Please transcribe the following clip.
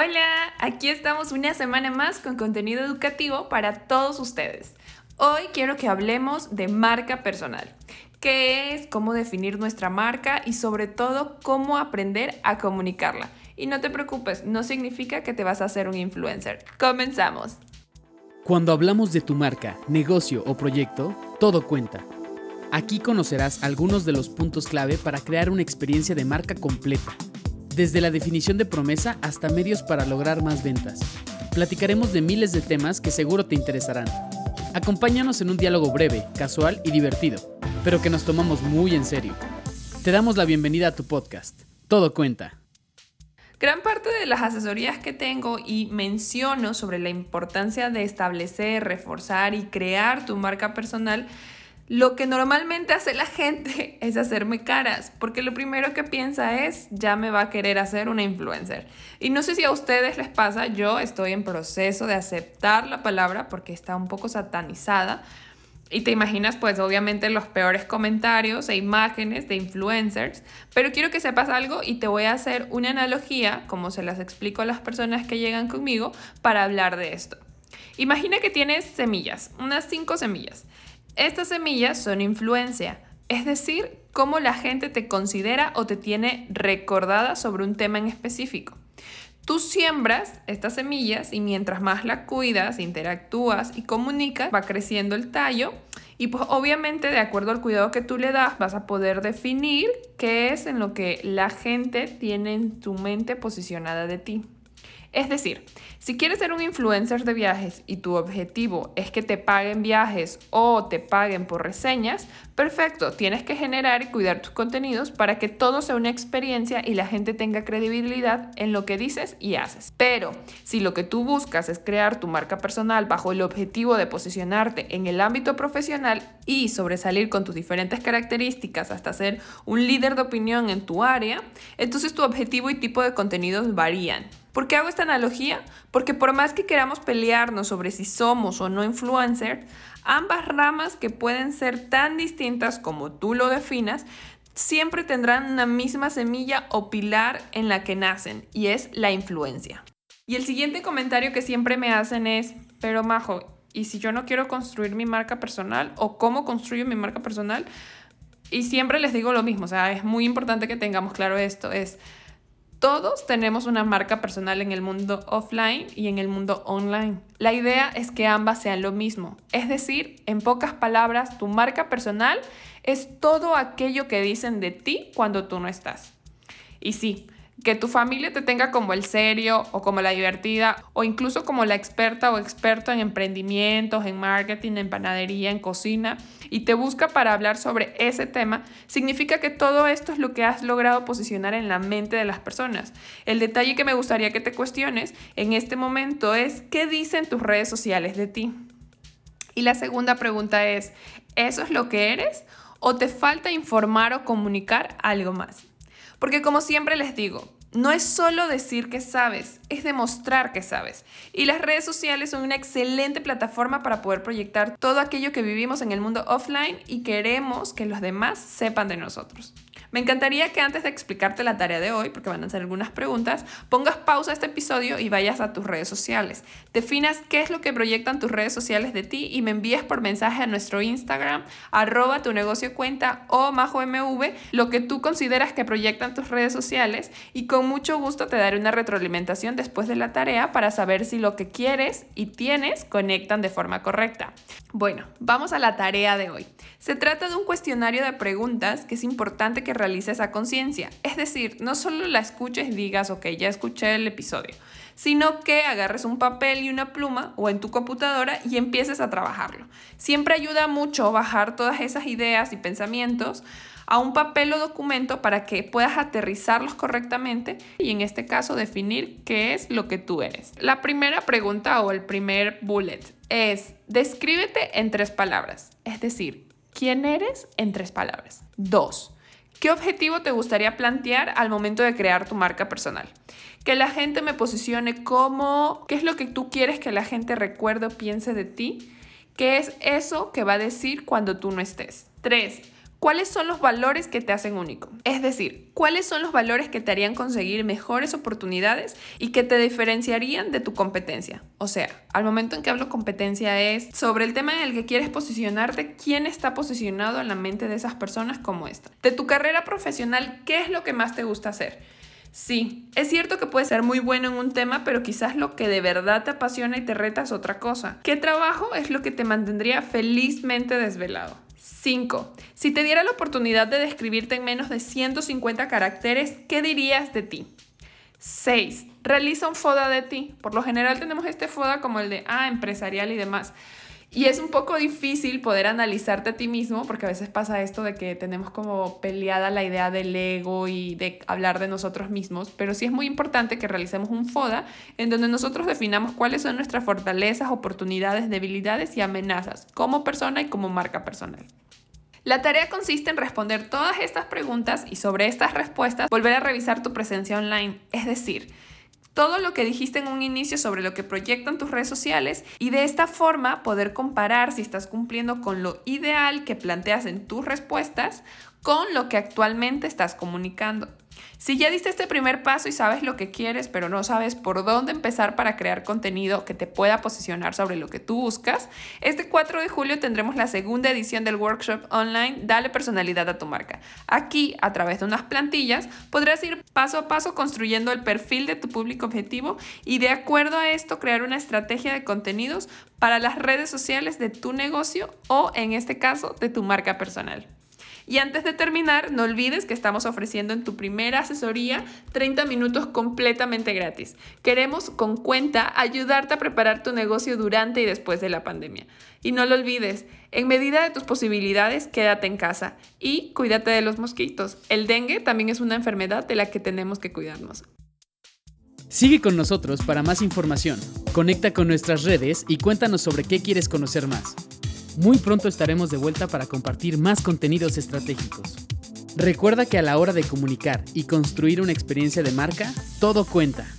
Hola, aquí estamos una semana más con contenido educativo para todos ustedes. Hoy quiero que hablemos de marca personal. ¿Qué es? ¿Cómo definir nuestra marca? Y sobre todo, cómo aprender a comunicarla. Y no te preocupes, no significa que te vas a hacer un influencer. Comenzamos. Cuando hablamos de tu marca, negocio o proyecto, todo cuenta. Aquí conocerás algunos de los puntos clave para crear una experiencia de marca completa desde la definición de promesa hasta medios para lograr más ventas. Platicaremos de miles de temas que seguro te interesarán. Acompáñanos en un diálogo breve, casual y divertido, pero que nos tomamos muy en serio. Te damos la bienvenida a tu podcast. Todo cuenta. Gran parte de las asesorías que tengo y menciono sobre la importancia de establecer, reforzar y crear tu marca personal lo que normalmente hace la gente es hacerme caras, porque lo primero que piensa es, ya me va a querer hacer una influencer. Y no sé si a ustedes les pasa, yo estoy en proceso de aceptar la palabra porque está un poco satanizada. Y te imaginas, pues obviamente los peores comentarios e imágenes de influencers, pero quiero que sepas algo y te voy a hacer una analogía, como se las explico a las personas que llegan conmigo, para hablar de esto. Imagina que tienes semillas, unas cinco semillas. Estas semillas son influencia, es decir, cómo la gente te considera o te tiene recordada sobre un tema en específico. Tú siembras estas semillas y mientras más la cuidas, interactúas y comunicas, va creciendo el tallo y pues obviamente de acuerdo al cuidado que tú le das vas a poder definir qué es en lo que la gente tiene en tu mente posicionada de ti. Es decir, si quieres ser un influencer de viajes y tu objetivo es que te paguen viajes o te paguen por reseñas, perfecto, tienes que generar y cuidar tus contenidos para que todo sea una experiencia y la gente tenga credibilidad en lo que dices y haces. Pero si lo que tú buscas es crear tu marca personal bajo el objetivo de posicionarte en el ámbito profesional y sobresalir con tus diferentes características hasta ser un líder de opinión en tu área, entonces tu objetivo y tipo de contenidos varían. ¿Por qué hago esta analogía? Porque por más que queramos pelearnos sobre si somos o no influencer, ambas ramas que pueden ser tan distintas como tú lo definas, siempre tendrán una misma semilla o pilar en la que nacen, y es la influencia. Y el siguiente comentario que siempre me hacen es, pero Majo, ¿y si yo no quiero construir mi marca personal o cómo construyo mi marca personal? Y siempre les digo lo mismo, o sea, es muy importante que tengamos claro esto, es todos tenemos una marca personal en el mundo offline y en el mundo online. La idea es que ambas sean lo mismo. Es decir, en pocas palabras, tu marca personal es todo aquello que dicen de ti cuando tú no estás. Y sí, que tu familia te tenga como el serio o como la divertida o incluso como la experta o experto en emprendimientos, en marketing, en panadería, en cocina y te busca para hablar sobre ese tema, significa que todo esto es lo que has logrado posicionar en la mente de las personas. El detalle que me gustaría que te cuestiones en este momento es qué dicen tus redes sociales de ti. Y la segunda pregunta es, ¿eso es lo que eres o te falta informar o comunicar algo más? Porque como siempre les digo, no es solo decir que sabes, es demostrar que sabes. Y las redes sociales son una excelente plataforma para poder proyectar todo aquello que vivimos en el mundo offline y queremos que los demás sepan de nosotros. Me encantaría que antes de explicarte la tarea de hoy, porque van a ser algunas preguntas, pongas pausa a este episodio y vayas a tus redes sociales. Definas qué es lo que proyectan tus redes sociales de ti y me envíes por mensaje a nuestro Instagram, arroba tu negocio cuenta o MajoMV, lo que tú consideras que proyectan tus redes sociales y con mucho gusto te daré una retroalimentación después de la tarea para saber si lo que quieres y tienes conectan de forma correcta. Bueno, vamos a la tarea de hoy. Se trata de un cuestionario de preguntas que es importante que realices a conciencia. Es decir, no solo la escuches y digas, ok, ya escuché el episodio, sino que agarres un papel y una pluma o en tu computadora y empieces a trabajarlo. Siempre ayuda mucho bajar todas esas ideas y pensamientos a un papel o documento para que puedas aterrizarlos correctamente y en este caso definir qué es lo que tú eres. La primera pregunta o el primer bullet es, descríbete en tres palabras, es decir, ¿quién eres en tres palabras? Dos, ¿qué objetivo te gustaría plantear al momento de crear tu marca personal? Que la gente me posicione como, ¿qué es lo que tú quieres que la gente recuerde o piense de ti? ¿Qué es eso que va a decir cuando tú no estés? Tres, ¿Cuáles son los valores que te hacen único? Es decir, ¿cuáles son los valores que te harían conseguir mejores oportunidades y que te diferenciarían de tu competencia? O sea, al momento en que hablo competencia es sobre el tema en el que quieres posicionarte, quién está posicionado en la mente de esas personas como esta. De tu carrera profesional, ¿qué es lo que más te gusta hacer? Sí, es cierto que puedes ser muy bueno en un tema, pero quizás lo que de verdad te apasiona y te reta es otra cosa. ¿Qué trabajo es lo que te mantendría felizmente desvelado? 5. Si te diera la oportunidad de describirte en menos de 150 caracteres, ¿qué dirías de ti? 6. Realiza un FODA de ti. Por lo general tenemos este FODA como el de, ah, empresarial y demás. Y es un poco difícil poder analizarte a ti mismo porque a veces pasa esto de que tenemos como peleada la idea del ego y de hablar de nosotros mismos, pero sí es muy importante que realicemos un FODA en donde nosotros definamos cuáles son nuestras fortalezas, oportunidades, debilidades y amenazas como persona y como marca personal. La tarea consiste en responder todas estas preguntas y sobre estas respuestas volver a revisar tu presencia online, es decir, todo lo que dijiste en un inicio sobre lo que proyectan tus redes sociales y de esta forma poder comparar si estás cumpliendo con lo ideal que planteas en tus respuestas con lo que actualmente estás comunicando. Si ya diste este primer paso y sabes lo que quieres, pero no sabes por dónde empezar para crear contenido que te pueda posicionar sobre lo que tú buscas, este 4 de julio tendremos la segunda edición del workshop online Dale personalidad a tu marca. Aquí, a través de unas plantillas, podrás ir paso a paso construyendo el perfil de tu público objetivo y de acuerdo a esto crear una estrategia de contenidos para las redes sociales de tu negocio o, en este caso, de tu marca personal. Y antes de terminar, no olvides que estamos ofreciendo en tu primera asesoría 30 minutos completamente gratis. Queremos con cuenta ayudarte a preparar tu negocio durante y después de la pandemia. Y no lo olvides, en medida de tus posibilidades, quédate en casa y cuídate de los mosquitos. El dengue también es una enfermedad de la que tenemos que cuidarnos. Sigue con nosotros para más información. Conecta con nuestras redes y cuéntanos sobre qué quieres conocer más. Muy pronto estaremos de vuelta para compartir más contenidos estratégicos. Recuerda que a la hora de comunicar y construir una experiencia de marca, todo cuenta.